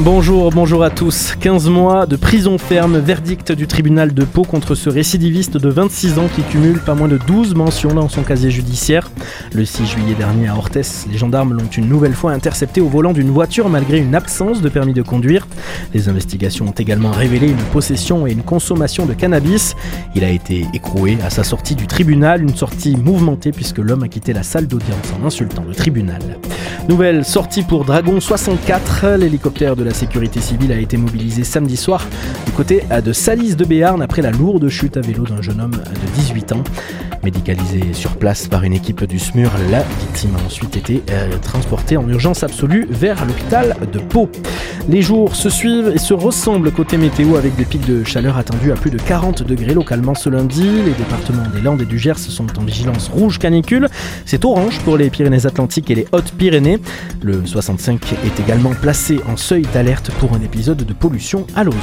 Bonjour, bonjour à tous. 15 mois de prison ferme, verdict du tribunal de Pau contre ce récidiviste de 26 ans qui cumule pas moins de 12 mentions dans son casier judiciaire. Le 6 juillet dernier à Orthès, les gendarmes l'ont une nouvelle fois intercepté au volant d'une voiture malgré une absence de permis de conduire. Les investigations ont également révélé une possession et une consommation de cannabis. Il a été écroué à sa sortie du tribunal, une sortie mouvementée puisque l'homme a quitté la salle d'audience en insultant le tribunal. Nouvelle sortie pour Dragon 64, l'hélicoptère de la sécurité civile a été mobilisé samedi soir du côté de Salis de Béarn après la lourde chute à vélo d'un jeune homme de 18 ans. Médicalisé sur place par une équipe du SMUR, la victime a ensuite été euh, transportée en urgence absolue vers l'hôpital de Pau. Les jours se suivent et se ressemblent côté météo avec des pics de chaleur attendus à plus de 40 degrés localement ce lundi. Les départements des Landes et du Gers sont en vigilance rouge canicule. C'est orange pour les Pyrénées-Atlantiques et les Hautes-Pyrénées. Le 65 est également placé en seuil d'alerte pour un épisode de pollution à l'ozone.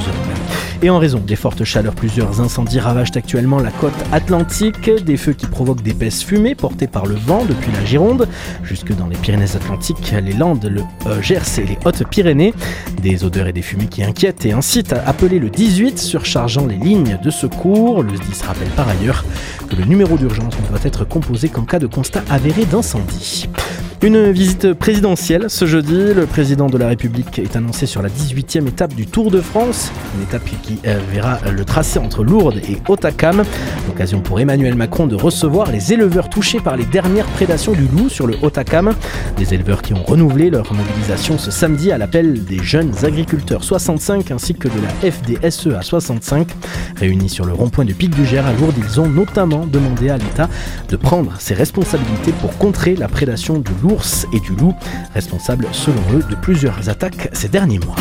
Et en raison des fortes chaleurs, plusieurs incendies ravagent actuellement la côte atlantique. Des feux qui provoquent d'épaisses fumées portées par le vent depuis la Gironde jusque dans les Pyrénées-Atlantiques, les Landes, le euh, Gers et les Hautes-Pyrénées. Des odeurs et des fumées qui inquiètent et incitent à appeler le 18 surchargeant les lignes de secours. Le SDIS rappelle par ailleurs que le numéro d'urgence ne doit être composé qu'en cas de constat avéré d'incendie. Une visite présidentielle ce jeudi. Le président de la République est annoncé sur la 18e étape du Tour de France. Une étape qui verra le tracé entre Lourdes et Otakam. L'occasion pour Emmanuel Macron de recevoir les éleveurs touchés par les dernières prédations du loup sur le Otakam. Des éleveurs qui ont renouvelé leur mobilisation ce samedi à l'appel des jeunes agriculteurs 65 ainsi que de la FDSE à 65. Réunis sur le rond-point du Pic du Gers à Lourdes, ils ont notamment demandé à l'État de prendre ses responsabilités pour contrer la prédation du loup et du loup, responsables selon eux de plusieurs attaques ces derniers mois.